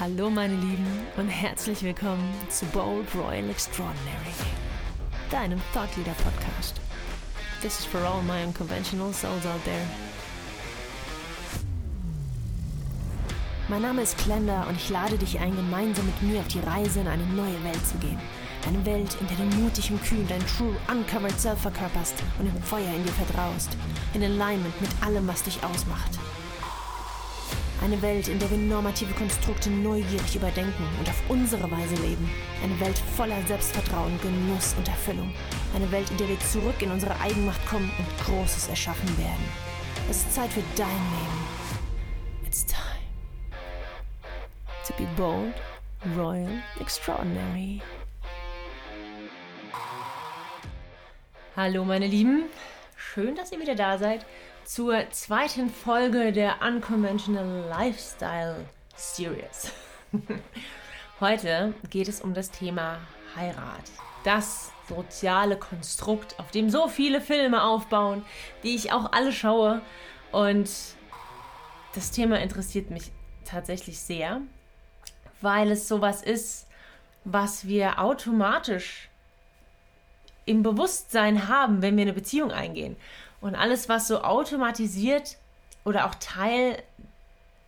Hallo meine Lieben und herzlich willkommen zu Bold Royal Extraordinary, deinem Thought Leader Podcast. This is for all my unconventional souls out there. Mein Name ist Klender und ich lade dich ein, gemeinsam mit mir auf die Reise in eine neue Welt zu gehen. Eine Welt, in der du mutig und kühn dein True Uncovered Self verkörperst und im Feuer in dir vertraust. In Alignment mit allem, was dich ausmacht. Eine Welt, in der wir normative Konstrukte neugierig überdenken und auf unsere Weise leben. Eine Welt voller Selbstvertrauen, Genuss und Erfüllung. Eine Welt, in der wir zurück in unsere Eigenmacht kommen und Großes erschaffen werden. Es ist Zeit für dein Leben. It's time to be bold, royal, extraordinary. Hallo meine Lieben, schön, dass ihr wieder da seid zur zweiten Folge der Unconventional Lifestyle Series. Heute geht es um das Thema Heirat. Das soziale Konstrukt, auf dem so viele Filme aufbauen, die ich auch alle schaue. Und das Thema interessiert mich tatsächlich sehr, weil es sowas ist, was wir automatisch im Bewusstsein haben, wenn wir eine Beziehung eingehen. Und alles, was so automatisiert oder auch Teil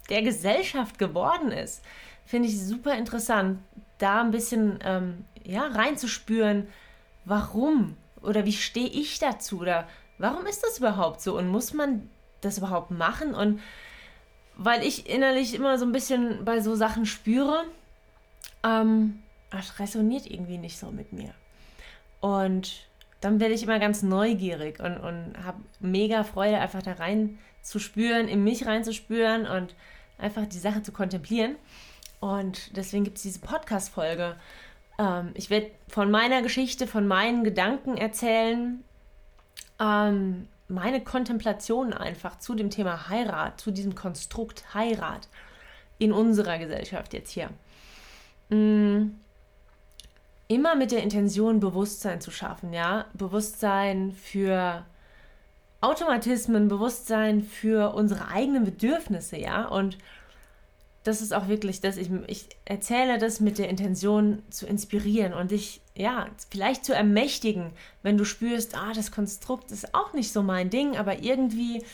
der Gesellschaft geworden ist, finde ich super interessant, da ein bisschen ähm, ja, reinzuspüren, warum oder wie stehe ich dazu oder warum ist das überhaupt so und muss man das überhaupt machen? Und weil ich innerlich immer so ein bisschen bei so Sachen spüre, ähm, das resoniert irgendwie nicht so mit mir. Und dann werde ich immer ganz neugierig und, und habe mega Freude, einfach da rein zu spüren, in mich reinzuspüren und einfach die Sache zu kontemplieren. Und deswegen gibt es diese Podcast-Folge. Ähm, ich werde von meiner Geschichte, von meinen Gedanken erzählen, ähm, meine Kontemplationen einfach zu dem Thema Heirat, zu diesem Konstrukt Heirat in unserer Gesellschaft jetzt hier. Mhm immer mit der Intention, Bewusstsein zu schaffen, ja. Bewusstsein für Automatismen, Bewusstsein für unsere eigenen Bedürfnisse, ja. Und das ist auch wirklich, dass ich, ich erzähle das mit der Intention zu inspirieren und dich, ja, vielleicht zu ermächtigen, wenn du spürst, ah, das Konstrukt ist auch nicht so mein Ding, aber irgendwie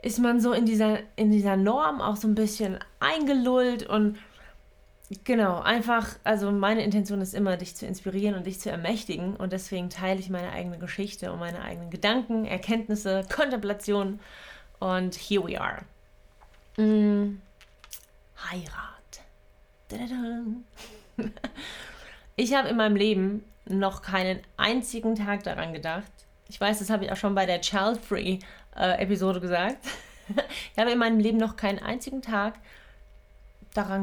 ist man so in dieser, in dieser Norm auch so ein bisschen eingelullt und Genau, einfach, also meine Intention ist immer, dich zu inspirieren und dich zu ermächtigen und deswegen teile ich meine eigene Geschichte und meine eigenen Gedanken, Erkenntnisse, Kontemplationen und here we are. Mm, Heirat. Ich habe in meinem Leben noch keinen einzigen Tag daran gedacht. Ich weiß, das habe ich auch schon bei der Child-Free-Episode äh, gesagt. Ich habe in meinem Leben noch keinen einzigen Tag daran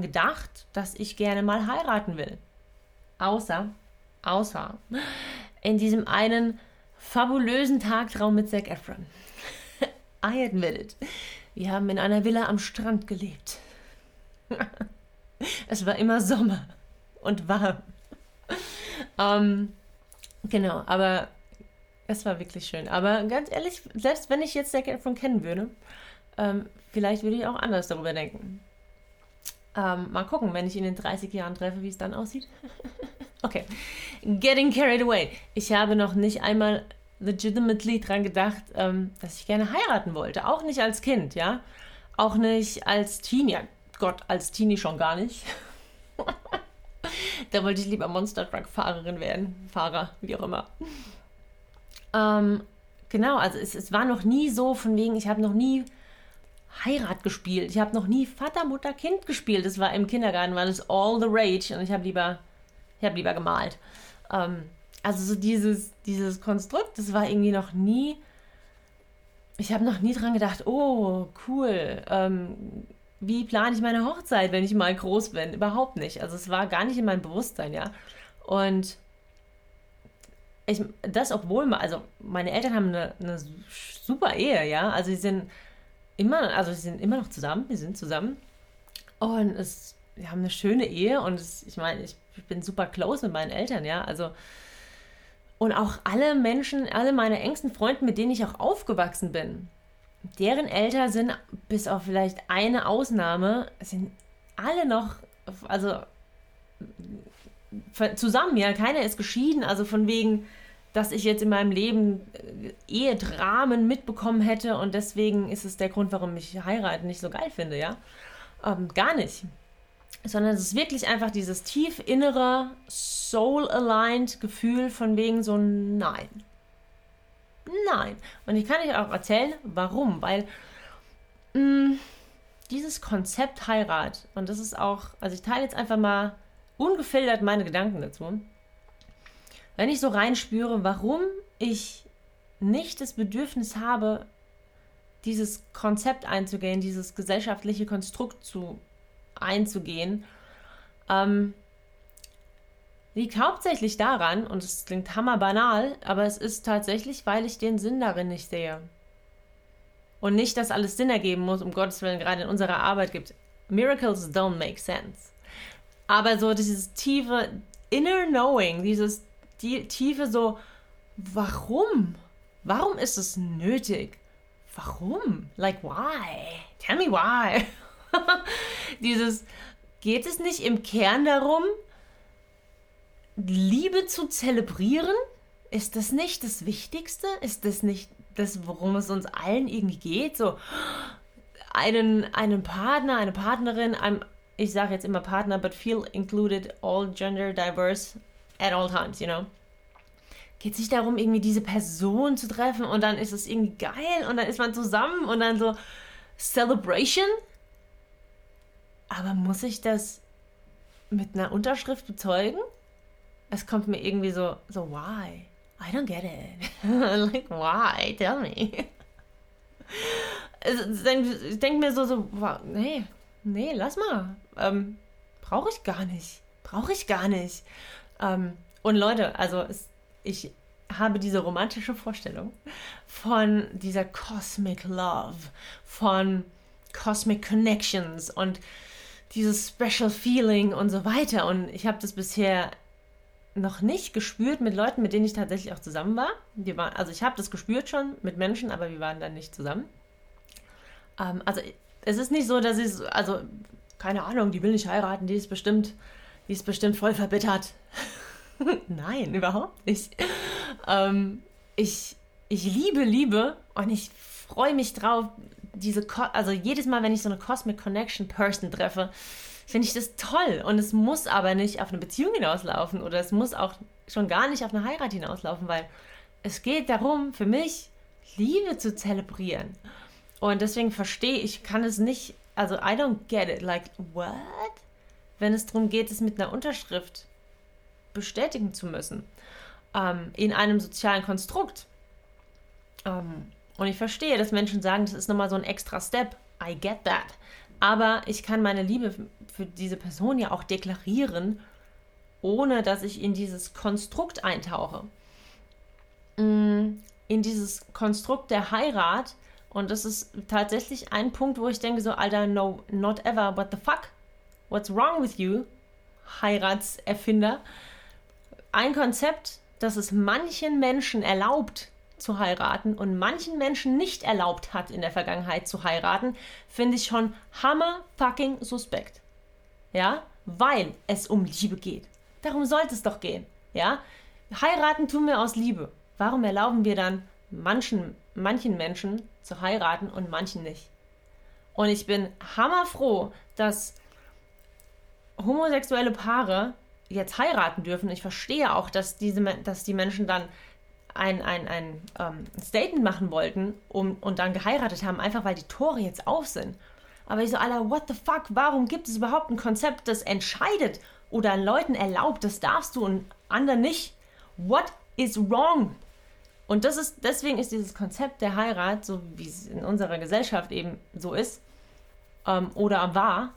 gedacht, dass ich gerne mal heiraten will. Außer, außer in diesem einen fabulösen Tagtraum mit Zac Efron. I admit it. Wir haben in einer Villa am Strand gelebt. es war immer Sommer und warm. ähm, genau, aber es war wirklich schön. Aber ganz ehrlich, selbst wenn ich jetzt Zac Efron kennen würde, ähm, vielleicht würde ich auch anders darüber denken. Ähm, mal gucken, wenn ich ihn in 30 Jahren treffe, wie es dann aussieht. okay. Getting carried away. Ich habe noch nicht einmal legitimately dran gedacht, ähm, dass ich gerne heiraten wollte. Auch nicht als Kind, ja. Auch nicht als Teenie. Ja, Gott, als Teenie schon gar nicht. da wollte ich lieber Monster Truck Fahrerin werden. Fahrer, wie auch immer. Ähm, genau, also es, es war noch nie so von wegen, ich habe noch nie Heirat gespielt. Ich habe noch nie Vater, Mutter, Kind gespielt. Das war im Kindergarten, war das all the rage und ich habe lieber, ich habe lieber gemalt. Ähm, also so dieses, dieses Konstrukt, das war irgendwie noch nie. Ich habe noch nie dran gedacht, oh, cool. Ähm, wie plane ich meine Hochzeit, wenn ich mal groß bin? Überhaupt nicht. Also es war gar nicht in meinem Bewusstsein, ja. Und ich, das, obwohl, also meine Eltern haben eine, eine super Ehe, ja. Also sie sind immer, also sie sind immer noch zusammen, wir sind zusammen. Und es, wir haben eine schöne Ehe und es, ich meine, ich, ich bin super close mit meinen Eltern, ja. Also, und auch alle Menschen, alle meine engsten Freunde, mit denen ich auch aufgewachsen bin, deren Eltern sind, bis auf vielleicht eine Ausnahme, sind alle noch also zusammen, ja, keiner ist geschieden, also von wegen, dass ich jetzt in meinem Leben äh, Ehedramen mitbekommen hätte und deswegen ist es der Grund, warum ich heiraten nicht so geil finde, ja. Ähm, gar nicht. Sondern es ist wirklich einfach dieses tief innere, soul-aligned Gefühl von wegen so nein. Nein. Und ich kann euch auch erzählen, warum. Weil mh, mm, dieses Konzept Heirat, und das ist auch, also ich teile jetzt einfach mal ungefiltert meine Gedanken dazu. Wenn ich so reinspüre, warum ich nicht das Bedürfnis habe, dieses Konzept einzugehen, dieses gesellschaftliche Konstrukt zu einzugehen, ähm, liegt hauptsächlich daran, und es klingt hammerbanal, aber es ist tatsächlich, weil ich den Sinn darin nicht sehe. Und nicht, dass alles Sinn ergeben muss, um Gottes Willen, gerade in unserer Arbeit gibt. Miracles don't make sense. Aber so dieses tiefe Inner Knowing, dieses tiefe so, warum? Warum ist es nötig? Warum? Like, why? Tell me why. dieses, geht es nicht im Kern darum, Liebe zu zelebrieren? Ist das nicht das Wichtigste? Ist das nicht das, worum es uns allen irgendwie geht? So einen, einen Partner, eine Partnerin, einem, ich sage jetzt immer Partner, but feel included, all gender diverse at all times, you know. Geht es nicht darum, irgendwie diese Person zu treffen und dann ist es irgendwie geil und dann ist man zusammen und dann so Celebration? Aber muss ich das mit einer Unterschrift bezeugen? es kommt mir irgendwie so, so, why? I don't get it. like, why? Tell me. ich denke mir so, so, nee, nee, lass mal. Ähm, Brauche ich gar nicht. Brauche ich gar nicht. Ähm, und Leute, also es, ich habe diese romantische Vorstellung von dieser Cosmic Love, von Cosmic Connections und dieses Special Feeling und so weiter. Und ich habe das bisher noch nicht gespürt mit Leuten, mit denen ich tatsächlich auch zusammen war. Wir waren also ich habe das gespürt schon mit Menschen, aber wir waren dann nicht zusammen. Ähm, also es ist nicht so, dass ich, also keine Ahnung, die will nicht heiraten, die ist bestimmt, die ist bestimmt voll verbittert. Nein, überhaupt nicht. Ähm, ich, ich liebe Liebe und ich freue mich drauf, diese, Ko also jedes Mal, wenn ich so eine Cosmic Connection Person treffe, finde ich das toll. Und es muss aber nicht auf eine Beziehung hinauslaufen oder es muss auch schon gar nicht auf eine Heirat hinauslaufen, weil es geht darum, für mich Liebe zu zelebrieren. Und deswegen verstehe ich, kann es nicht, also I don't get it. Like, what? Wenn es darum geht, es mit einer Unterschrift bestätigen zu müssen. Ähm, in einem sozialen Konstrukt. Ähm, und ich verstehe, dass Menschen sagen, das ist nochmal so ein extra Step. I get that. Aber ich kann meine Liebe für diese Person ja auch deklarieren, ohne dass ich in dieses Konstrukt eintauche. Mm, in dieses Konstrukt der Heirat. Und das ist tatsächlich ein Punkt, wo ich denke so, Alter, no, not ever, what the fuck? What's wrong with you? Heiratserfinder. Ein Konzept, das es manchen Menschen erlaubt, zu heiraten und manchen Menschen nicht erlaubt hat, in der Vergangenheit zu heiraten, finde ich schon hammer fucking suspekt. Ja, weil es um Liebe geht. Darum sollte es doch gehen. Ja, heiraten tun wir aus Liebe. Warum erlauben wir dann manchen, manchen Menschen zu heiraten und manchen nicht? Und ich bin hammerfroh, dass homosexuelle Paare jetzt heiraten dürfen. Ich verstehe auch, dass, diese, dass die Menschen dann ein, ein, ein ähm, Statement machen wollten um, und dann geheiratet haben, einfach weil die Tore jetzt auf sind. Aber ich so, Alter, what the fuck, warum gibt es überhaupt ein Konzept, das entscheidet oder Leuten erlaubt, das darfst du und anderen nicht? What is wrong? Und das ist, deswegen ist dieses Konzept der Heirat, so wie es in unserer Gesellschaft eben so ist, ähm, oder war,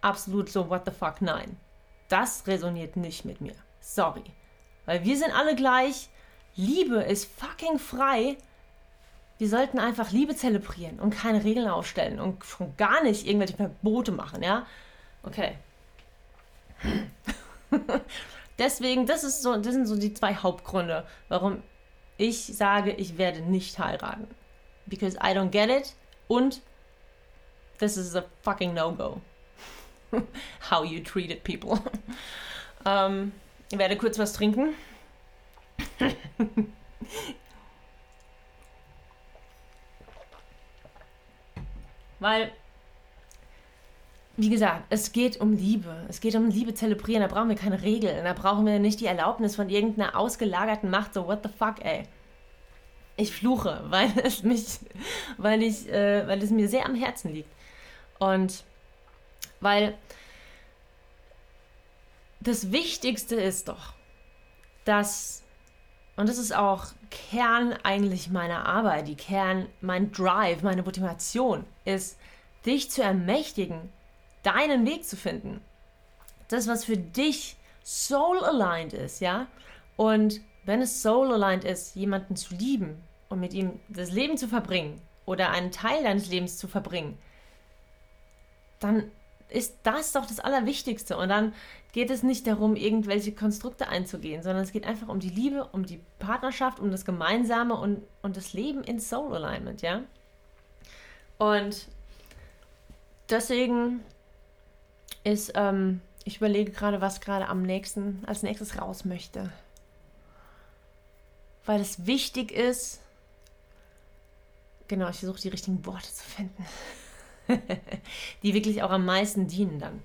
absolut so, what the fuck, nein. Das resoniert nicht mit mir. Sorry. Weil wir sind alle gleich, Liebe ist fucking frei. Wir sollten einfach Liebe zelebrieren und keine Regeln aufstellen und schon gar nicht irgendwelche Verbote machen, ja? Okay. Deswegen, das, ist so, das sind so die zwei Hauptgründe, warum ich sage, ich werde nicht heiraten. Because I don't get it und this is a fucking no-go. how you treated people. ähm, ich werde kurz was trinken. Weil, wie gesagt, es geht um Liebe. Es geht um Liebe zelebrieren. Da brauchen wir keine Regeln. Da brauchen wir nicht die Erlaubnis von irgendeiner ausgelagerten Macht. So, what the fuck, ey. Ich fluche, weil es mich, weil ich, äh, weil es mir sehr am Herzen liegt. Und weil das Wichtigste ist doch, dass, und das ist auch Kern eigentlich meiner Arbeit, die Kern, mein Drive, meine Motivation, ist, dich zu ermächtigen, deinen Weg zu finden. Das, was für dich soul-aligned ist, ja? Und wenn es soul-aligned ist, jemanden zu lieben und mit ihm das Leben zu verbringen oder einen Teil deines Lebens zu verbringen, dann ist das doch das Allerwichtigste. Und dann geht es nicht darum, irgendwelche Konstrukte einzugehen, sondern es geht einfach um die Liebe, um die Partnerschaft, um das Gemeinsame und, und das Leben in Soul Alignment, ja? Und deswegen ist, ähm, ich überlege gerade, was gerade am nächsten, als nächstes raus möchte. Weil es wichtig ist, genau, ich versuche die richtigen Worte zu finden. die wirklich auch am meisten dienen dann.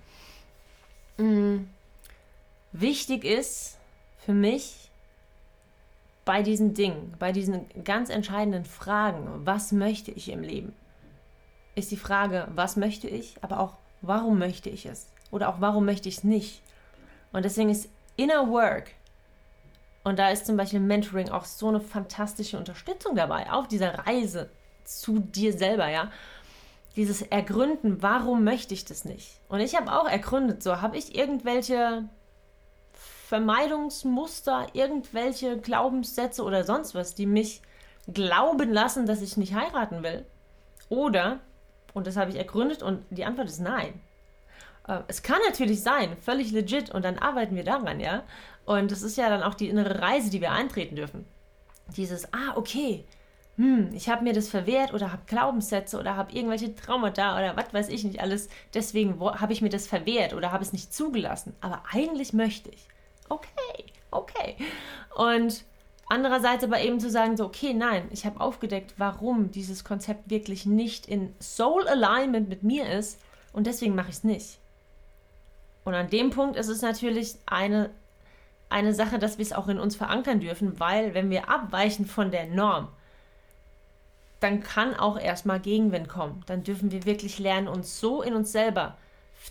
Mhm. Wichtig ist für mich bei diesen Dingen, bei diesen ganz entscheidenden Fragen, was möchte ich im Leben, ist die Frage, was möchte ich, aber auch, warum möchte ich es? Oder auch, warum möchte ich es nicht? Und deswegen ist Inner Work, und da ist zum Beispiel Mentoring auch so eine fantastische Unterstützung dabei, auf dieser Reise zu dir selber, ja dieses Ergründen, warum möchte ich das nicht? Und ich habe auch ergründet, so habe ich irgendwelche Vermeidungsmuster, irgendwelche Glaubenssätze oder sonst was, die mich glauben lassen, dass ich nicht heiraten will? Oder, und das habe ich ergründet und die Antwort ist nein. Äh, es kann natürlich sein, völlig legit, und dann arbeiten wir daran, ja. Und das ist ja dann auch die innere Reise, die wir eintreten dürfen. Dieses, ah, okay, hm, ich habe mir das verwehrt oder habe Glaubenssätze oder habe irgendwelche Traumata oder was weiß ich nicht alles. Deswegen habe ich mir das verwehrt oder habe es nicht zugelassen. Aber eigentlich möchte ich. Okay, okay. Und andererseits aber eben zu sagen, so, okay, nein, ich habe aufgedeckt, warum dieses Konzept wirklich nicht in Soul Alignment mit mir ist und deswegen mache ich es nicht. Und an dem Punkt ist es natürlich eine, eine Sache, dass wir es auch in uns verankern dürfen, weil wenn wir abweichen von der Norm, dann kann auch erstmal Gegenwind kommen. Dann dürfen wir wirklich lernen, uns so in uns selber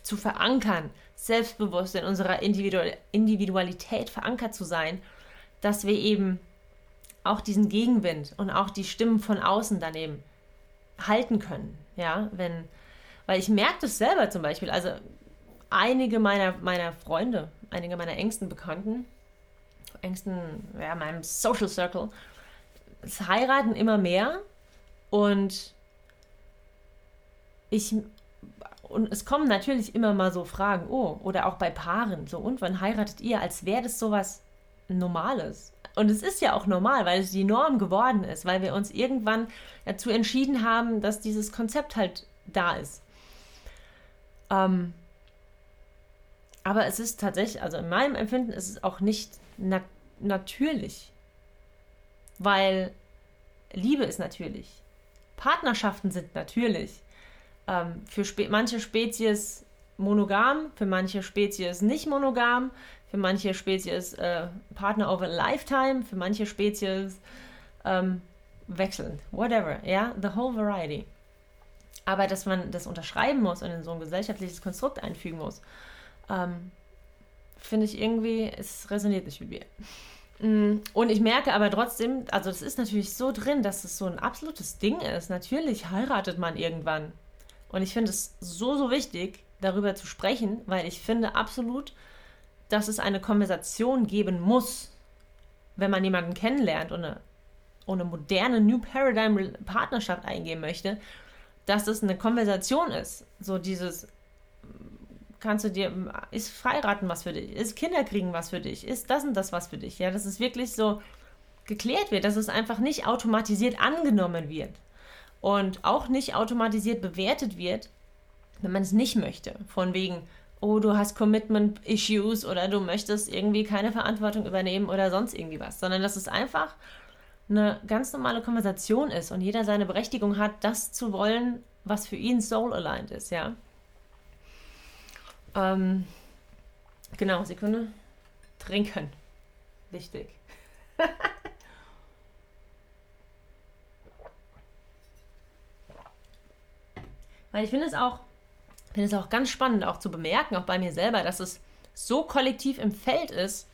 zu verankern, selbstbewusst in unserer Individualität verankert zu sein, dass wir eben auch diesen Gegenwind und auch die Stimmen von außen daneben halten können. Ja, wenn, weil ich merke das selber zum Beispiel, also einige meiner, meiner Freunde, einige meiner engsten Bekannten, engsten, ja, meinem Social Circle, heiraten immer mehr und ich und es kommen natürlich immer mal so Fragen, oh, oder auch bei Paaren, so, und wann heiratet ihr, als wäre das sowas Normales? Und es ist ja auch normal, weil es die Norm geworden ist, weil wir uns irgendwann dazu entschieden haben, dass dieses Konzept halt da ist. Ähm, aber es ist tatsächlich, also in meinem Empfinden ist es auch nicht nat natürlich, weil Liebe ist natürlich. Partnerschaften sind natürlich ähm, für Spe manche Spezies monogam, für manche Spezies nicht monogam, für manche Spezies äh, Partner over a Lifetime, für manche Spezies ähm, wechselnd, whatever, ja, the whole variety. Aber dass man das unterschreiben muss und in so ein gesellschaftliches Konstrukt einfügen muss, ähm, finde ich irgendwie, es resoniert nicht mit mir. Mm, und ich merke aber trotzdem, also das ist natürlich so drin, dass es so ein absolutes Ding ist. Natürlich heiratet man irgendwann. Und ich finde es so, so wichtig, darüber zu sprechen, weil ich finde absolut, dass es eine Konversation geben muss, wenn man jemanden kennenlernt und eine, und eine moderne New Paradigm Partnerschaft eingehen möchte, dass es eine Konversation ist. So dieses, kannst du dir, ist Freiraten was für dich? Ist Kinderkriegen was für dich? Ist das und das was für dich? Ja, dass es wirklich so geklärt wird, dass es einfach nicht automatisiert angenommen wird und auch nicht automatisiert bewertet wird, wenn man es nicht möchte. Von wegen, oh, du hast Commitment-Issues oder du möchtest irgendwie keine Verantwortung übernehmen oder sonst irgendwie was, sondern dass es einfach eine ganz normale Konversation ist und jeder seine Berechtigung hat, das zu wollen, was für ihn soul-aligned ist, ja. Ähm, genau, Sekunde. Trinken. Wichtig. Weil ich finde es auch, es auch ganz spannend, auch zu bemerken, auch bei mir selber, dass es so kollektiv im Feld ist,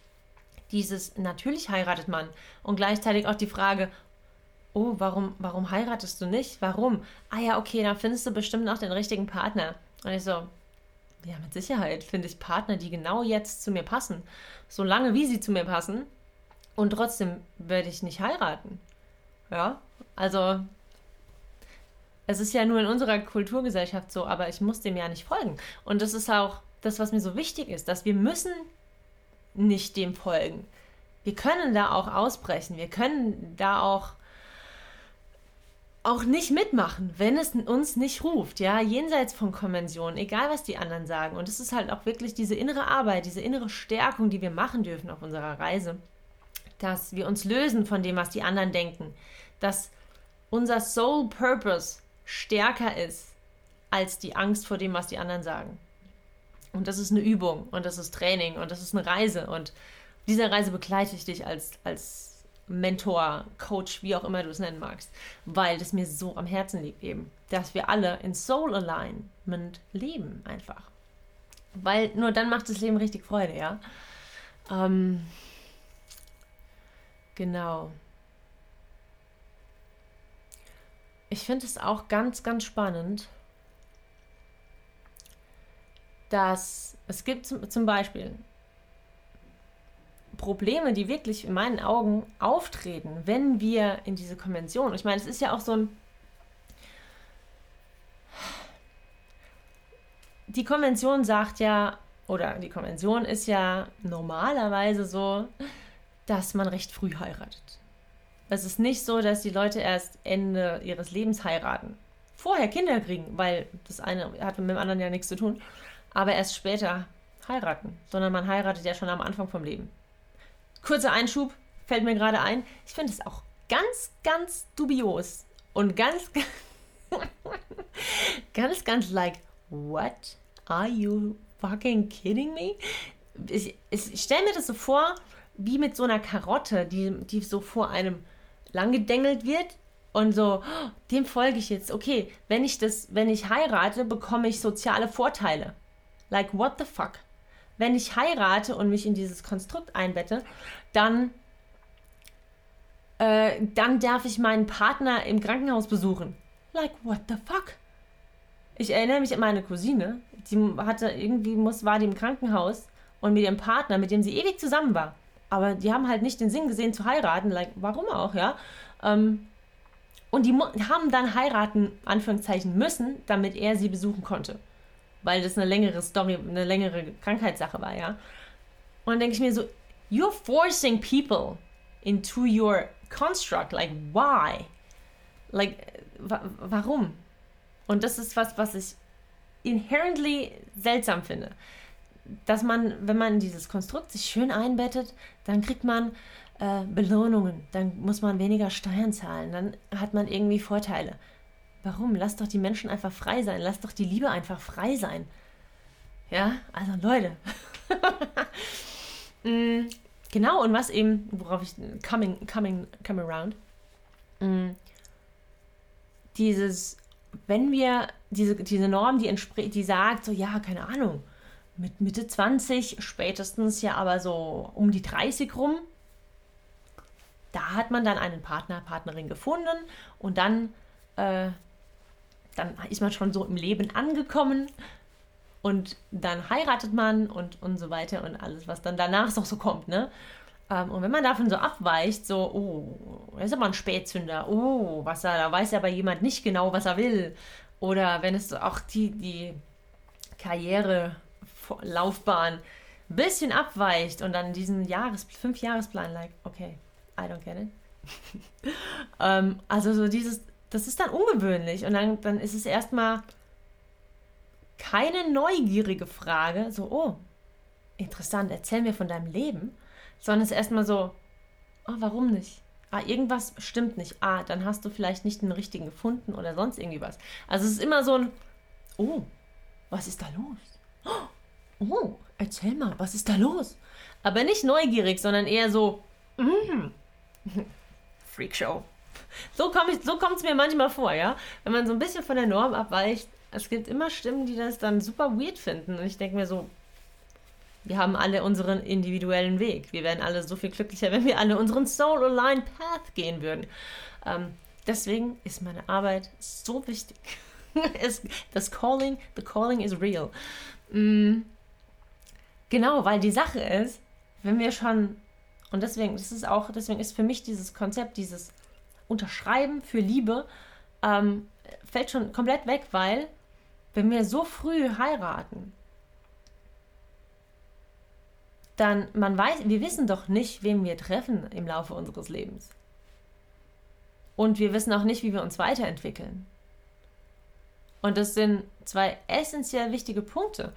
dieses natürlich heiratet man und gleichzeitig auch die Frage, oh, warum, warum heiratest du nicht? Warum? Ah ja, okay, dann findest du bestimmt noch den richtigen Partner. Und ich so, ja, mit Sicherheit finde ich Partner, die genau jetzt zu mir passen, so lange wie sie zu mir passen. Und trotzdem werde ich nicht heiraten. Ja, also es ist ja nur in unserer Kulturgesellschaft so, aber ich muss dem ja nicht folgen. Und das ist auch das, was mir so wichtig ist, dass wir müssen nicht dem folgen. Wir können da auch ausbrechen. Wir können da auch auch nicht mitmachen, wenn es uns nicht ruft, ja, jenseits von Konventionen, egal was die anderen sagen. Und es ist halt auch wirklich diese innere Arbeit, diese innere Stärkung, die wir machen dürfen auf unserer Reise, dass wir uns lösen von dem, was die anderen denken, dass unser Soul Purpose stärker ist als die Angst vor dem, was die anderen sagen. Und das ist eine Übung und das ist Training und das ist eine Reise. Und dieser Reise begleite ich dich als, als Mentor, Coach, wie auch immer du es nennen magst, weil das mir so am Herzen liegt eben, dass wir alle in Soul Alignment leben einfach. Weil nur dann macht das Leben richtig Freude, ja. Ähm, genau. Ich finde es auch ganz, ganz spannend, dass es gibt zum Beispiel Probleme, die wirklich in meinen Augen auftreten, wenn wir in diese Konvention, ich meine, es ist ja auch so ein, die Konvention sagt ja, oder die Konvention ist ja normalerweise so, dass man recht früh heiratet. Es ist nicht so, dass die Leute erst Ende ihres Lebens heiraten. Vorher Kinder kriegen, weil das eine hat mit dem anderen ja nichts zu tun aber erst später heiraten, sondern man heiratet ja schon am Anfang vom Leben. Kurzer Einschub, fällt mir gerade ein. Ich finde es auch ganz, ganz dubios und ganz, ganz, ganz like, what? Are you fucking kidding me? Ich, ich stelle mir das so vor, wie mit so einer Karotte, die, die so vor einem langgedengelt wird und so, dem folge ich jetzt. Okay, wenn ich das, wenn ich heirate, bekomme ich soziale Vorteile. Like, what the fuck? Wenn ich heirate und mich in dieses Konstrukt einbette, dann, äh, dann darf ich meinen Partner im Krankenhaus besuchen. Like, what the fuck? Ich erinnere mich an meine Cousine, die hatte irgendwie, muss, war die im Krankenhaus und mit ihrem Partner, mit dem sie ewig zusammen war. Aber die haben halt nicht den Sinn gesehen zu heiraten, like, warum auch, ja? Ähm, und die haben dann heiraten, Anführungszeichen, müssen, damit er sie besuchen konnte weil das eine längere Story, eine längere Krankheitssache war, ja. Und dann denke ich mir so, you're forcing people into your construct, like why? Like, warum? Und das ist was, was ich inherently seltsam finde. Dass man, wenn man dieses Konstrukt sich schön einbettet, dann kriegt man äh, Belohnungen, dann muss man weniger Steuern zahlen, dann hat man irgendwie Vorteile. Warum? Lass doch die Menschen einfach frei sein. Lass doch die Liebe einfach frei sein. Ja, also Leute. mm, genau, und was eben, worauf ich coming, coming, coming around, mm, dieses, wenn wir diese, diese Norm, die, die sagt, so, ja, keine Ahnung, mit Mitte 20, spätestens ja aber so um die 30 rum, da hat man dann einen Partner, Partnerin gefunden und dann äh, dann ist man schon so im Leben angekommen und dann heiratet man und, und so weiter und alles, was dann danach noch so kommt, ne? Ähm, und wenn man davon so abweicht, so, oh, er ist aber ein Spätzünder, oh, was er, da weiß aber jemand nicht genau, was er will. Oder wenn es so auch die, die Karriere, Laufbahn ein bisschen abweicht und dann diesen Jahres, Fünf-Jahresplan, like, okay, I don't get it. ähm, also so dieses, das ist dann ungewöhnlich und dann, dann ist es erstmal keine neugierige Frage, so, oh, interessant, erzähl mir von deinem Leben, sondern es ist erstmal so, oh, warum nicht? Ah, irgendwas stimmt nicht. Ah, dann hast du vielleicht nicht den richtigen gefunden oder sonst irgendwie was. Also es ist immer so ein, oh, was ist da los? Oh, erzähl mal, was ist da los? Aber nicht neugierig, sondern eher so, mm, Freakshow. So, komm so kommt es mir manchmal vor, ja? Wenn man so ein bisschen von der Norm abweicht, es gibt immer Stimmen, die das dann super weird finden. Und ich denke mir so, wir haben alle unseren individuellen Weg. Wir wären alle so viel glücklicher, wenn wir alle unseren Soul-Aligned Path gehen würden. Ähm, deswegen ist meine Arbeit so wichtig. es, das Calling, the Calling is real. Mm, genau, weil die Sache ist, wenn wir schon, und deswegen, das ist auch, deswegen ist für mich dieses Konzept, dieses Unterschreiben für Liebe, ähm, fällt schon komplett weg, weil wenn wir so früh heiraten, dann man weiß, wir wissen doch nicht, wen wir treffen im Laufe unseres Lebens. Und wir wissen auch nicht, wie wir uns weiterentwickeln. Und das sind zwei essentiell wichtige Punkte.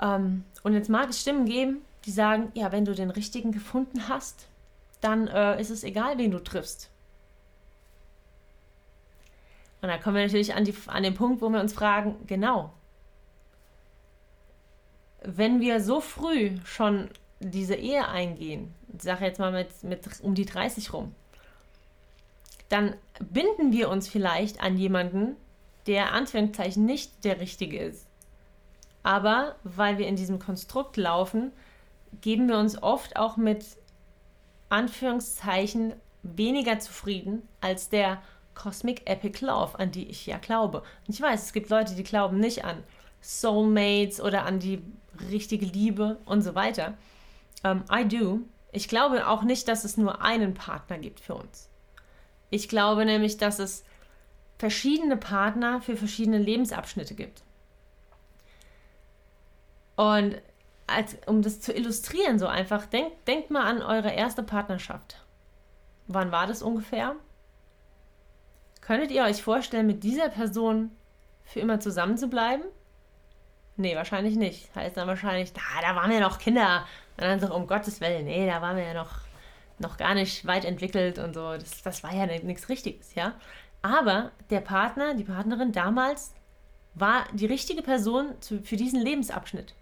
Ähm, und jetzt mag es Stimmen geben, die sagen, ja, wenn du den richtigen gefunden hast, dann äh, ist es egal, wen du triffst. Und da kommen wir natürlich an, die, an den Punkt, wo wir uns fragen, genau, wenn wir so früh schon diese Ehe eingehen, ich sage jetzt mal mit, mit um die 30 rum, dann binden wir uns vielleicht an jemanden, der Anführungszeichen nicht der Richtige ist. Aber weil wir in diesem Konstrukt laufen, geben wir uns oft auch mit Anführungszeichen weniger zufrieden als der Cosmic Epic Love, an die ich ja glaube. Und ich weiß, es gibt Leute, die glauben nicht an Soulmates oder an die richtige Liebe und so weiter. Um, ähm, I do. Ich glaube auch nicht, dass es nur einen Partner gibt für uns. Ich glaube nämlich, dass es verschiedene Partner für verschiedene Lebensabschnitte gibt. Und als, um das zu illustrieren, so einfach, denkt, denkt mal an eure erste Partnerschaft. Wann war das ungefähr? Könntet ihr euch vorstellen, mit dieser Person für immer zusammen zu bleiben? Nee, wahrscheinlich nicht. Heißt dann wahrscheinlich, da, da waren wir noch Kinder. Und dann so, um Gottes Willen, nee, da waren wir ja noch, noch gar nicht weit entwickelt und so. Das, das war ja nichts Richtiges, ja. Aber der Partner, die Partnerin damals war die richtige Person zu, für diesen Lebensabschnitt.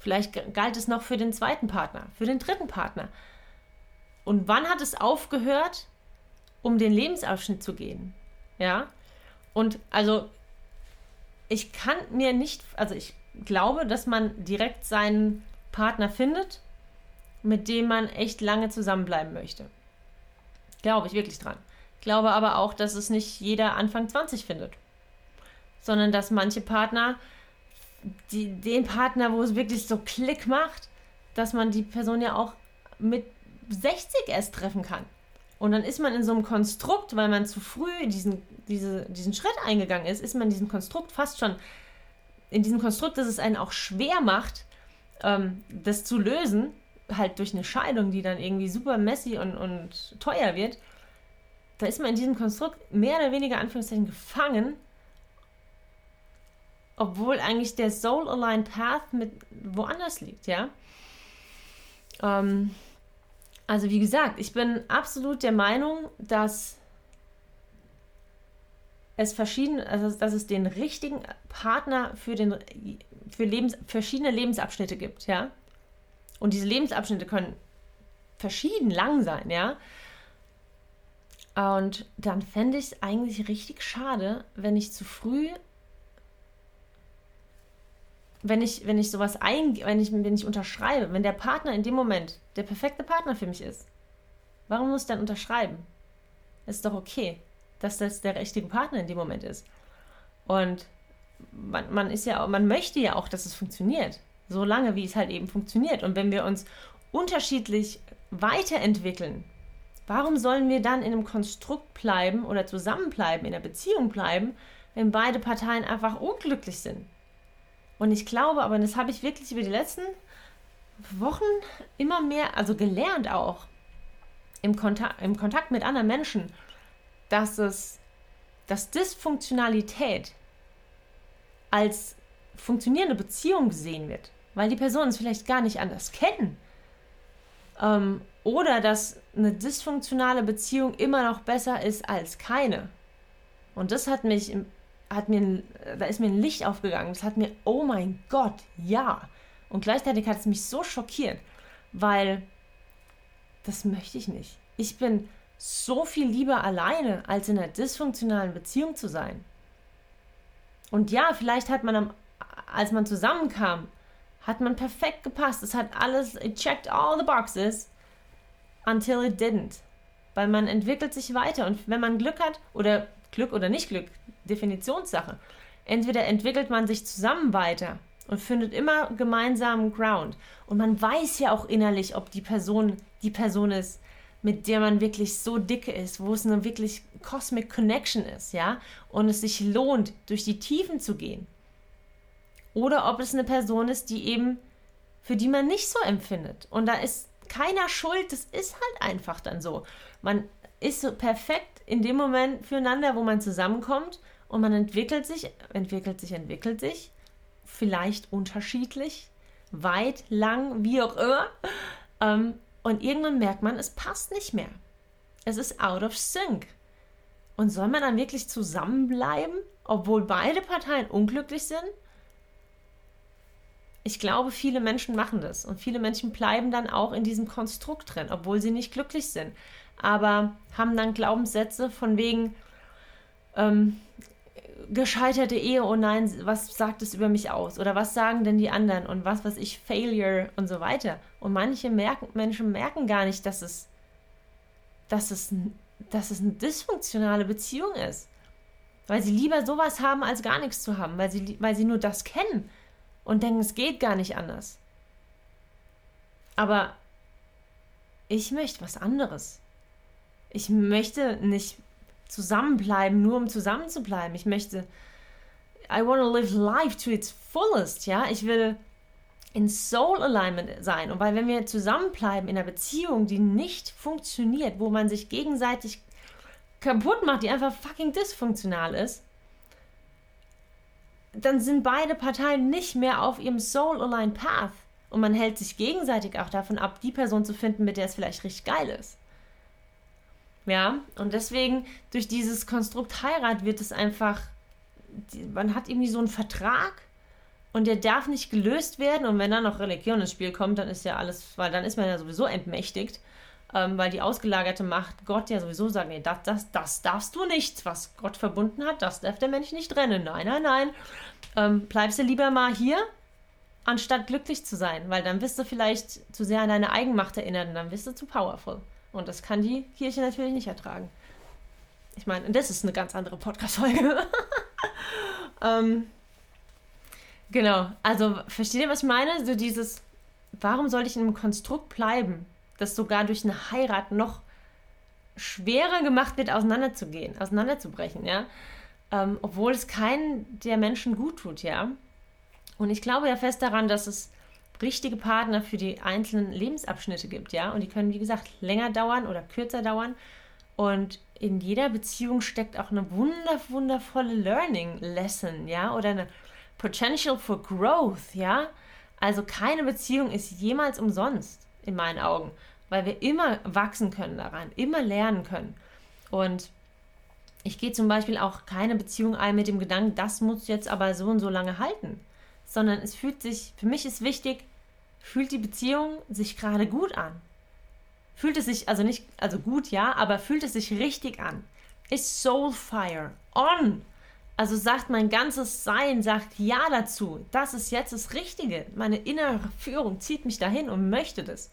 Vielleicht galt es noch für den zweiten Partner, für den dritten Partner. Und wann hat es aufgehört, um den Lebensabschnitt zu gehen? Ja. Und also, ich kann mir nicht, also ich glaube, dass man direkt seinen Partner findet, mit dem man echt lange zusammenbleiben möchte. Glaube ich wirklich dran. Glaube aber auch, dass es nicht jeder Anfang 20 findet, sondern dass manche Partner die, den Partner, wo es wirklich so Klick macht, dass man die Person ja auch mit 60 erst treffen kann. Und dann ist man in so einem Konstrukt, weil man zu früh diesen, diese, diesen Schritt eingegangen ist, ist man in diesem Konstrukt fast schon, in diesem Konstrukt, dass es einen auch schwer macht, ähm, das zu lösen, halt durch eine Scheidung, die dann irgendwie super messy und, und teuer wird. Da ist man in diesem Konstrukt mehr oder weniger Anführungszeichen gefangen obwohl eigentlich der Soul Aligned Path mit woanders liegt, ja. Ähm, also wie gesagt, ich bin absolut der Meinung, dass es verschiedene, also dass es den richtigen Partner für den für Lebens, verschiedene Lebensabschnitte gibt, ja. Und diese Lebensabschnitte können verschieden lang sein, ja. Und dann fände ich es eigentlich richtig schade, wenn ich zu früh wenn ich, wenn ich sowas ein, wenn ich, wenn ich unterschreibe, wenn der Partner in dem Moment der perfekte Partner für mich ist, warum muss ich dann unterschreiben? Ist doch okay, dass das der richtige Partner in dem Moment ist. Und man, man ist ja, man möchte ja auch, dass es funktioniert. So lange, wie es halt eben funktioniert. Und wenn wir uns unterschiedlich weiterentwickeln, warum sollen wir dann in einem Konstrukt bleiben oder zusammenbleiben, in einer Beziehung bleiben, wenn beide Parteien einfach unglücklich sind? Und ich glaube, aber das habe ich wirklich über die letzten Wochen immer mehr, also gelernt auch, im Kontakt, im Kontakt mit anderen Menschen, dass es, dass Dysfunktionalität als funktionierende Beziehung gesehen wird, weil die Personen es vielleicht gar nicht anders kennen. Ähm, oder dass eine dysfunktionale Beziehung immer noch besser ist als keine. Und das hat mich, hat mir, da ist mir ein Licht aufgegangen. Das hat mir, oh mein Gott, ja. Und gleichzeitig hat es mich so schockiert, weil das möchte ich nicht. Ich bin so viel lieber alleine, als in einer dysfunktionalen Beziehung zu sein. Und ja, vielleicht hat man, am, als man zusammenkam, hat man perfekt gepasst. Es hat alles, it checked all the boxes, until it didn't. Weil man entwickelt sich weiter. Und wenn man Glück hat, oder Glück oder nicht Glück, Definitionssache, entweder entwickelt man sich zusammen weiter und findet immer gemeinsamen Ground. Und man weiß ja auch innerlich, ob die Person die Person ist, mit der man wirklich so dicke ist, wo es eine wirklich Cosmic Connection ist, ja, und es sich lohnt, durch die Tiefen zu gehen. Oder ob es eine Person ist, die eben, für die man nicht so empfindet. Und da ist keiner schuld, das ist halt einfach dann so. Man ist so perfekt in dem Moment füreinander, wo man zusammenkommt und man entwickelt sich, entwickelt sich, entwickelt sich, vielleicht unterschiedlich, weit, lang, wie auch immer. Ähm, und irgendwann merkt man, es passt nicht mehr. Es ist out of sync. Und soll man dann wirklich zusammenbleiben, obwohl beide Parteien unglücklich sind? Ich glaube, viele Menschen machen das und viele Menschen bleiben dann auch in diesem Konstrukt drin, obwohl sie nicht glücklich sind. Aber haben dann Glaubenssätze von wegen, ähm, gescheiterte Ehe, oh nein, was sagt es über mich aus? Oder was sagen denn die anderen? Und was, was ich, Failure und so weiter. Und manche merken, Menschen merken gar nicht, dass es, dass es, dass es eine dysfunktionale Beziehung ist. Weil sie lieber sowas haben, als gar nichts zu haben. Weil sie, weil sie nur das kennen und denken, es geht gar nicht anders. Aber ich möchte was anderes. Ich möchte nicht zusammenbleiben, nur um zusammen zu bleiben. Ich möchte, I want to live life to its fullest, ja. Ich will in Soul Alignment sein. Und weil wenn wir zusammenbleiben in einer Beziehung, die nicht funktioniert, wo man sich gegenseitig kaputt macht, die einfach fucking dysfunktional ist, dann sind beide Parteien nicht mehr auf ihrem Soul Aligned Path. Und man hält sich gegenseitig auch davon ab, die Person zu finden, mit der es vielleicht richtig geil ist. Ja, und deswegen durch dieses Konstrukt Heirat wird es einfach, man hat irgendwie so einen Vertrag und der darf nicht gelöst werden. Und wenn dann noch Religion ins Spiel kommt, dann ist ja alles, weil dann ist man ja sowieso entmächtigt, ähm, weil die ausgelagerte Macht Gott ja sowieso sagt, nee, das, das, das darfst du nicht, was Gott verbunden hat, das darf der Mensch nicht trennen. Nein, nein, nein. Ähm, bleibst du lieber mal hier, anstatt glücklich zu sein, weil dann bist du vielleicht zu sehr an deine Eigenmacht erinnert und dann bist du zu powerful. Und das kann die Kirche natürlich nicht ertragen. Ich meine, das ist eine ganz andere Podcast-Folge. ähm, genau, also versteht ihr, was ich meine? So dieses, warum soll ich in einem Konstrukt bleiben, das sogar durch eine Heirat noch schwerer gemacht wird, auseinanderzugehen, auseinanderzubrechen, ja? Ähm, obwohl es keinen der Menschen gut tut, ja? Und ich glaube ja fest daran, dass es richtige Partner für die einzelnen Lebensabschnitte gibt, ja. Und die können, wie gesagt, länger dauern oder kürzer dauern. Und in jeder Beziehung steckt auch eine wunder, wundervolle Learning Lesson, ja, oder eine Potential for Growth, ja. Also keine Beziehung ist jemals umsonst, in meinen Augen, weil wir immer wachsen können daran, immer lernen können. Und ich gehe zum Beispiel auch keine Beziehung ein mit dem Gedanken, das muss jetzt aber so und so lange halten, sondern es fühlt sich, für mich ist wichtig, fühlt die Beziehung sich gerade gut an? Fühlt es sich, also nicht, also gut, ja, aber fühlt es sich richtig an? Ist Soulfire on? Also sagt mein ganzes Sein, sagt Ja dazu. Das ist jetzt das Richtige. Meine innere Führung zieht mich dahin und möchte das.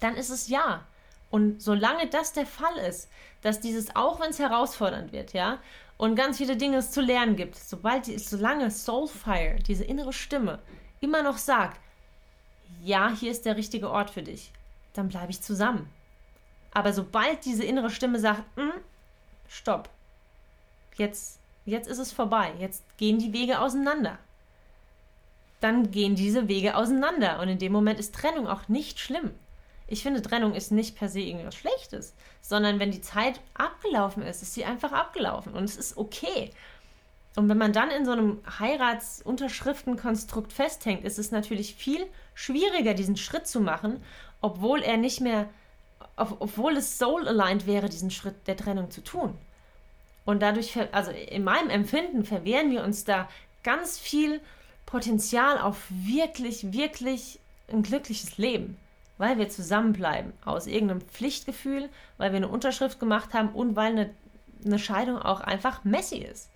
Dann ist es Ja. Und solange das der Fall ist, dass dieses, auch wenn es herausfordernd wird, ja, und ganz viele Dinge es zu lernen gibt, sobald, solange Soulfire, diese innere Stimme, immer noch sagt, ja, hier ist der richtige Ort für dich, dann bleibe ich zusammen. Aber sobald diese innere Stimme sagt, hm, stopp, jetzt, jetzt ist es vorbei, jetzt gehen die Wege auseinander, dann gehen diese Wege auseinander und in dem Moment ist Trennung auch nicht schlimm. Ich finde, Trennung ist nicht per se irgendwas Schlechtes, sondern wenn die Zeit abgelaufen ist, ist sie einfach abgelaufen und es ist okay. Und wenn man dann in so einem Heiratsunterschriftenkonstrukt festhängt, ist es natürlich viel schwieriger, diesen Schritt zu machen, obwohl er nicht mehr, obwohl es soul-aligned wäre, diesen Schritt der Trennung zu tun. Und dadurch, also in meinem Empfinden, verwehren wir uns da ganz viel Potenzial auf wirklich, wirklich ein glückliches Leben, weil wir zusammenbleiben, aus irgendeinem Pflichtgefühl, weil wir eine Unterschrift gemacht haben und weil eine, eine Scheidung auch einfach messy ist.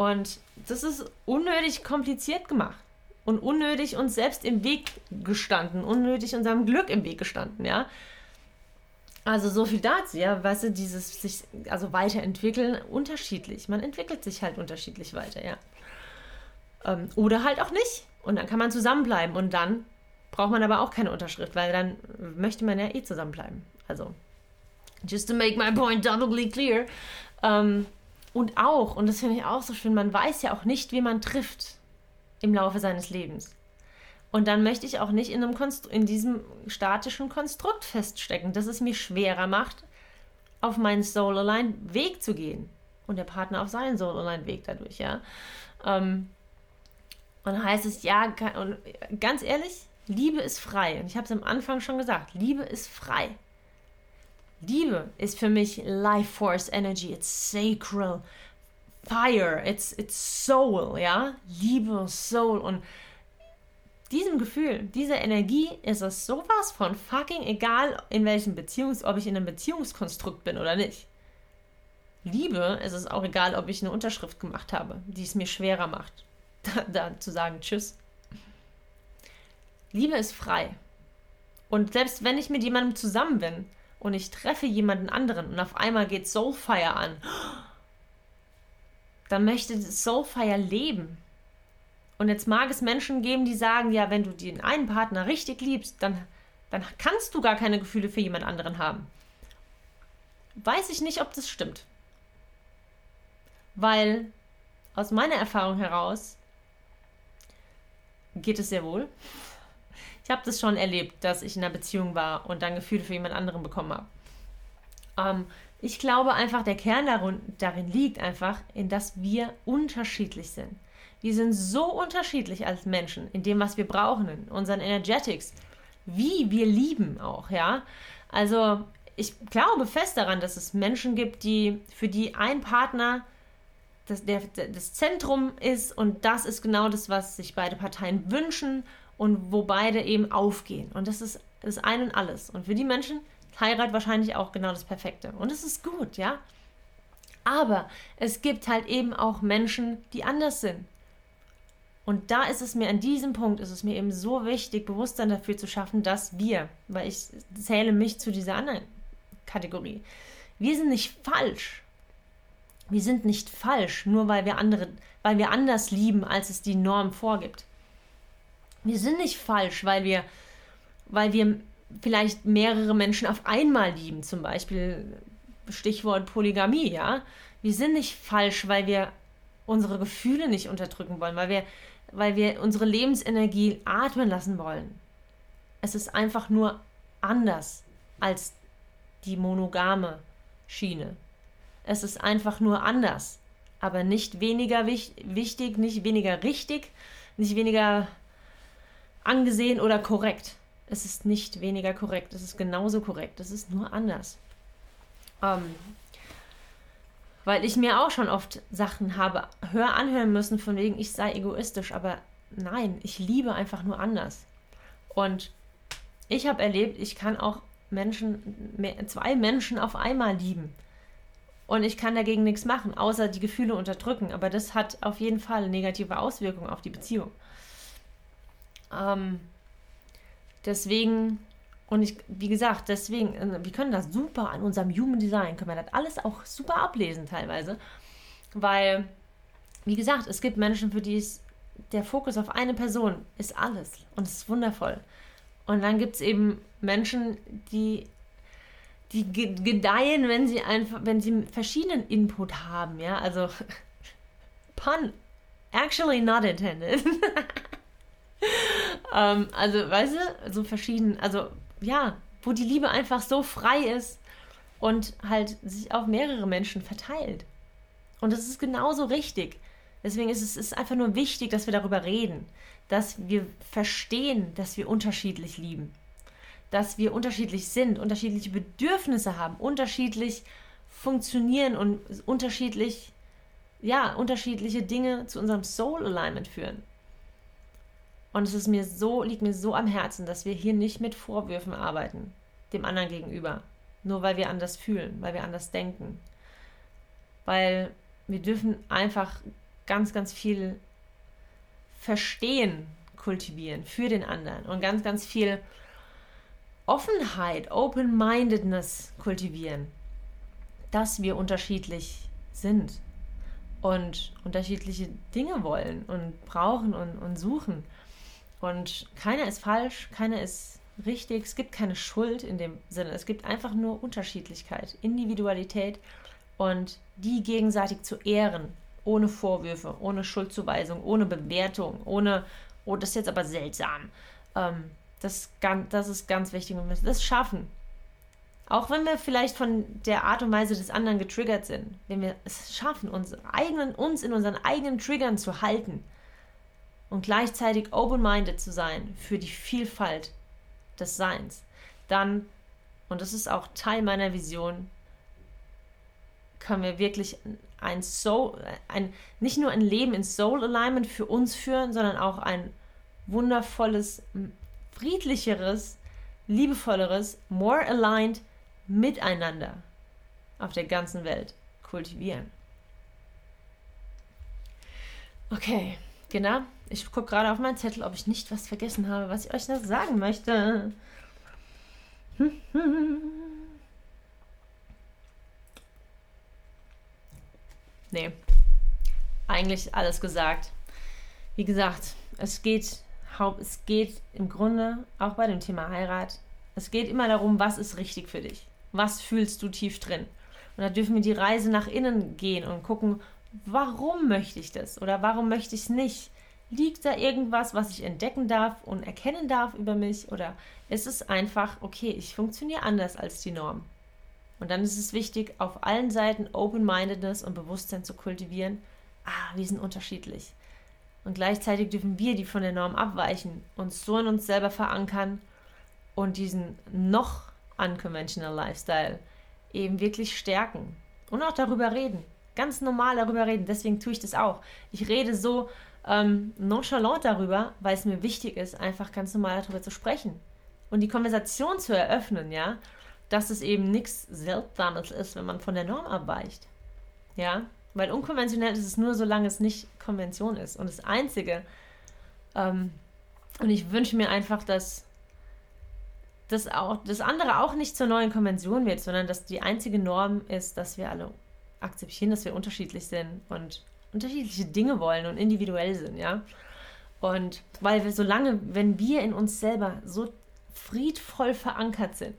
Und das ist unnötig kompliziert gemacht und unnötig uns selbst im Weg gestanden, unnötig unserem Glück im Weg gestanden, ja. Also so viel dazu, ja, weißt du, dieses sich, also weiterentwickeln, unterschiedlich. Man entwickelt sich halt unterschiedlich weiter, ja. Ähm, oder halt auch nicht. Und dann kann man zusammenbleiben und dann braucht man aber auch keine Unterschrift, weil dann möchte man ja eh zusammenbleiben. Also, just to make my point doubly clear. Ähm, und auch, und das finde ich auch so schön, man weiß ja auch nicht, wie man trifft im Laufe seines Lebens. Und dann möchte ich auch nicht in, einem in diesem statischen Konstrukt feststecken, dass es mir schwerer macht, auf meinen Soul-Align-Weg zu gehen. Und der Partner auf seinen Soul-Align-Weg dadurch, ja. Ähm, und heißt es, ja, und ganz ehrlich, Liebe ist frei. Und ich habe es am Anfang schon gesagt, Liebe ist frei. Liebe ist für mich Life Force Energy, it's sacral fire, it's, it's soul, ja. Liebe, Soul und diesem Gefühl, dieser Energie ist es sowas von fucking egal, in welchem Beziehungs, ob ich in einem Beziehungskonstrukt bin oder nicht. Liebe ist es auch egal, ob ich eine Unterschrift gemacht habe, die es mir schwerer macht da, da zu sagen Tschüss. Liebe ist frei. Und selbst wenn ich mit jemandem zusammen bin und ich treffe jemanden anderen und auf einmal geht Soulfire an, dann möchte Soulfire leben. Und jetzt mag es Menschen geben, die sagen, ja, wenn du den einen Partner richtig liebst, dann, dann kannst du gar keine Gefühle für jemand anderen haben. Weiß ich nicht, ob das stimmt. Weil aus meiner Erfahrung heraus geht es sehr wohl. Ich habe das schon erlebt, dass ich in einer Beziehung war und dann Gefühle für jemand anderen bekommen habe. Ähm, ich glaube einfach, der Kern darin, darin liegt einfach, in dass wir unterschiedlich sind. Wir sind so unterschiedlich als Menschen in dem, was wir brauchen, in unseren Energetics, wie wir lieben auch, ja. Also ich glaube fest daran, dass es Menschen gibt, die für die ein Partner das, der, das Zentrum ist und das ist genau das, was sich beide Parteien wünschen und wo beide eben aufgehen. Und das ist das Ein und Alles. Und für die Menschen Heirat wahrscheinlich auch genau das Perfekte. Und es ist gut, ja. Aber es gibt halt eben auch Menschen, die anders sind. Und da ist es mir an diesem Punkt, ist es mir eben so wichtig, Bewusstsein dafür zu schaffen, dass wir, weil ich zähle mich zu dieser anderen Kategorie, wir sind nicht falsch wir sind nicht falsch, nur weil wir andere, weil wir anders lieben, als es die Norm vorgibt. Wir sind nicht falsch, weil wir, weil wir vielleicht mehrere Menschen auf einmal lieben, zum Beispiel Stichwort Polygamie, ja. Wir sind nicht falsch, weil wir unsere Gefühle nicht unterdrücken wollen, weil wir, weil wir unsere Lebensenergie atmen lassen wollen. Es ist einfach nur anders als die monogame Schiene. Es ist einfach nur anders. Aber nicht weniger wich wichtig, nicht weniger richtig, nicht weniger angesehen oder korrekt. Es ist nicht weniger korrekt. Es ist genauso korrekt. Es ist nur anders. Ähm, weil ich mir auch schon oft Sachen habe hör anhören müssen, von wegen, ich sei egoistisch. Aber nein, ich liebe einfach nur anders. Und ich habe erlebt, ich kann auch Menschen, zwei Menschen auf einmal lieben und ich kann dagegen nichts machen, außer die Gefühle unterdrücken. Aber das hat auf jeden Fall negative Auswirkungen auf die Beziehung. Ähm, deswegen, und ich, wie gesagt, deswegen, äh, wir können das super an unserem Human Design, können wir das alles auch super ablesen teilweise. Weil, wie gesagt, es gibt Menschen, für die ist der Fokus auf eine Person ist alles. Und es ist wundervoll. Und dann gibt es eben Menschen, die die gedeihen, wenn sie einfach, wenn sie verschiedenen Input haben, ja, also pun, actually not intended. ähm, also, weißt du, so verschieden, also ja, wo die Liebe einfach so frei ist und halt sich auf mehrere Menschen verteilt. Und das ist genauso richtig. Deswegen ist es ist einfach nur wichtig, dass wir darüber reden, dass wir verstehen, dass wir unterschiedlich lieben, dass wir unterschiedlich sind, unterschiedliche Bedürfnisse haben, unterschiedlich funktionieren und unterschiedlich, ja, unterschiedliche Dinge zu unserem Soul Alignment führen. Und es ist mir so, liegt mir so am Herzen, dass wir hier nicht mit Vorwürfen arbeiten, dem anderen gegenüber. Nur weil wir anders fühlen, weil wir anders denken. Weil wir dürfen einfach ganz, ganz viel Verstehen kultivieren für den anderen und ganz, ganz viel Offenheit, Open-Mindedness kultivieren, dass wir unterschiedlich sind und unterschiedliche Dinge wollen und brauchen und, und suchen. Und keiner ist falsch, keiner ist richtig, es gibt keine Schuld in dem Sinne, es gibt einfach nur Unterschiedlichkeit, Individualität und die gegenseitig zu ehren, ohne Vorwürfe, ohne Schuldzuweisung, ohne Bewertung, ohne, oh, das ist jetzt aber seltsam. Ähm, das, das ist ganz wichtig und wir müssen das schaffen. Auch wenn wir vielleicht von der Art und Weise des anderen getriggert sind, wenn wir es schaffen, uns, eigenen, uns in unseren eigenen Triggern zu halten und gleichzeitig open-minded zu sein für die Vielfalt des Seins, dann, und das ist auch Teil meiner Vision, können wir wirklich ein Soul, ein, nicht nur ein Leben in Soul Alignment für uns führen, sondern auch ein wundervolles, friedlicheres, liebevolleres, more aligned Miteinander auf der ganzen Welt kultivieren. Okay, genau. Ich gucke gerade auf meinen Zettel, ob ich nicht was vergessen habe, was ich euch noch sagen möchte. nee, eigentlich alles gesagt. Wie gesagt, es geht, es geht im Grunde auch bei dem Thema Heirat. Es geht immer darum, was ist richtig für dich. Was fühlst du tief drin? Und da dürfen wir die Reise nach innen gehen und gucken, warum möchte ich das oder warum möchte ich es nicht? Liegt da irgendwas, was ich entdecken darf und erkennen darf über mich? Oder ist es einfach, okay, ich funktioniere anders als die Norm? Und dann ist es wichtig, auf allen Seiten Open-Mindedness und Bewusstsein zu kultivieren. Ah, wir sind unterschiedlich. Und gleichzeitig dürfen wir, die von der Norm abweichen, uns so in uns selber verankern und diesen noch unconventional Lifestyle eben wirklich stärken. Und auch darüber reden. Ganz normal darüber reden. Deswegen tue ich das auch. Ich rede so ähm, nonchalant darüber, weil es mir wichtig ist, einfach ganz normal darüber zu sprechen. Und die Konversation zu eröffnen, ja dass es eben nichts Seltsames ist, wenn man von der Norm abweicht. Ja, weil unkonventionell ist es nur, solange es nicht Konvention ist. Und das Einzige, ähm, und ich wünsche mir einfach, dass das, auch, das andere auch nicht zur neuen Konvention wird, sondern dass die einzige Norm ist, dass wir alle akzeptieren, dass wir unterschiedlich sind und unterschiedliche Dinge wollen und individuell sind, ja. Und weil wir solange, wenn wir in uns selber so friedvoll verankert sind,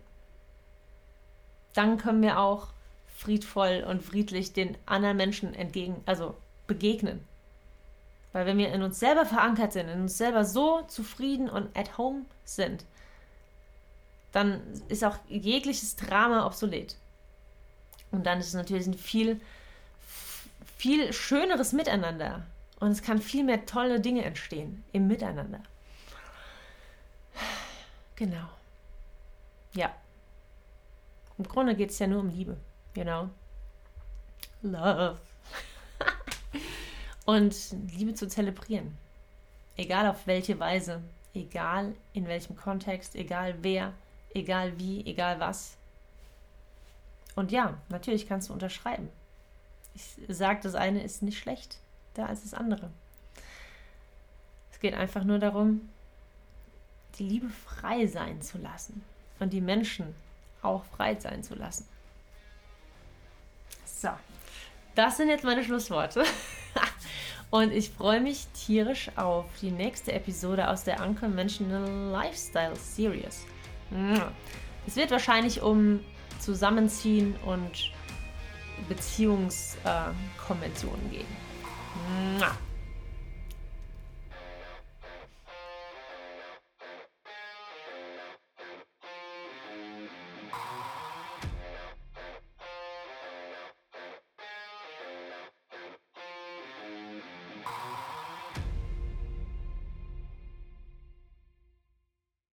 dann können wir auch friedvoll und friedlich den anderen Menschen entgegen, also begegnen. Weil wenn wir in uns selber verankert sind, in uns selber so zufrieden und at home sind, dann ist auch jegliches Drama obsolet. Und dann ist es natürlich ein viel, viel schöneres Miteinander. Und es kann viel mehr tolle Dinge entstehen im Miteinander. Genau. Ja. Im Grunde geht es ja nur um Liebe, genau. Love. Und Liebe zu zelebrieren. Egal auf welche Weise, egal in welchem Kontext, egal wer, egal wie, egal was. Und ja, natürlich kannst du unterschreiben. Ich sage, das eine ist nicht schlecht da als das andere. Es geht einfach nur darum, die Liebe frei sein zu lassen und die Menschen auch frei sein zu lassen. So, das sind jetzt meine Schlussworte. Und ich freue mich tierisch auf die nächste Episode aus der Unconventional Lifestyle Series. Es wird wahrscheinlich um Zusammenziehen und Beziehungskonventionen gehen.